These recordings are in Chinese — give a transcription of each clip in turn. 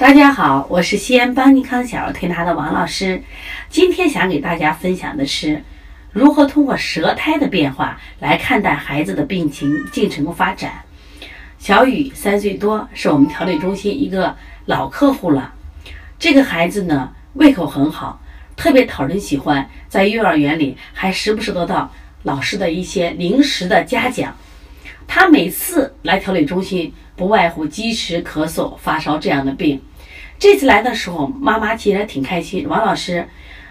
大家好，我是西安邦尼康小儿推拿的王老师。今天想给大家分享的是，如何通过舌苔的变化来看待孩子的病情进程发展。小雨三岁多，是我们调理中心一个老客户了。这个孩子呢，胃口很好，特别讨人喜欢，在幼儿园里还时不时得到老师的一些零食的嘉奖。他每次来调理中心，不外乎积食、咳嗽、发烧这样的病。这次来的时候，妈妈其实挺开心。王老师，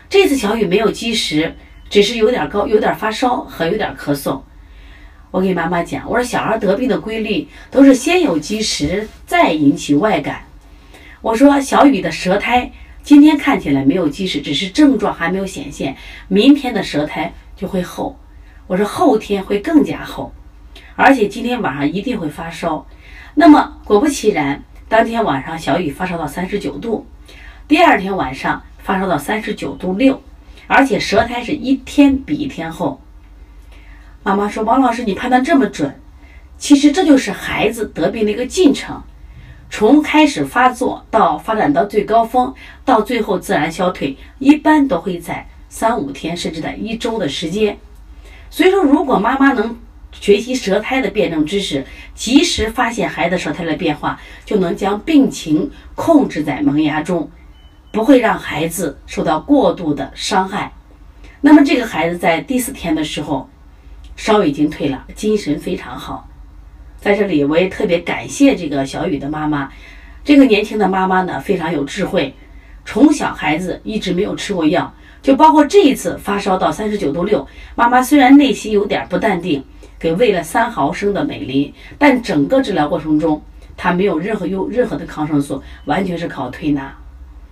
这次小雨没有积食，只是有点高、有点发烧和有点咳嗽。我给妈妈讲，我说小孩得病的规律都是先有积食，再引起外感。我说小雨的舌苔今天看起来没有积食，只是症状还没有显现，明天的舌苔就会厚。我说后天会更加厚。而且今天晚上一定会发烧，那么果不其然，当天晚上小雨发烧到三十九度，第二天晚上发烧到三十九度六，而且舌苔是一天比一天厚。妈妈说：“王老师，你判断这么准，其实这就是孩子得病的一个进程，从开始发作到发展到最高峰，到最后自然消退，一般都会在三五天甚至在一周的时间。所以说，如果妈妈能……学习舌苔的辩证知识，及时发现孩子舌苔的变化，就能将病情控制在萌芽中，不会让孩子受到过度的伤害。那么这个孩子在第四天的时候，烧已经退了，精神非常好。在这里，我也特别感谢这个小雨的妈妈。这个年轻的妈妈呢，非常有智慧。从小孩子一直没有吃过药，就包括这一次发烧到三十九度六，妈妈虽然内心有点不淡定。给喂了三毫升的美林，但整个治疗过程中，他没有任何用任何的抗生素，完全是靠推拿。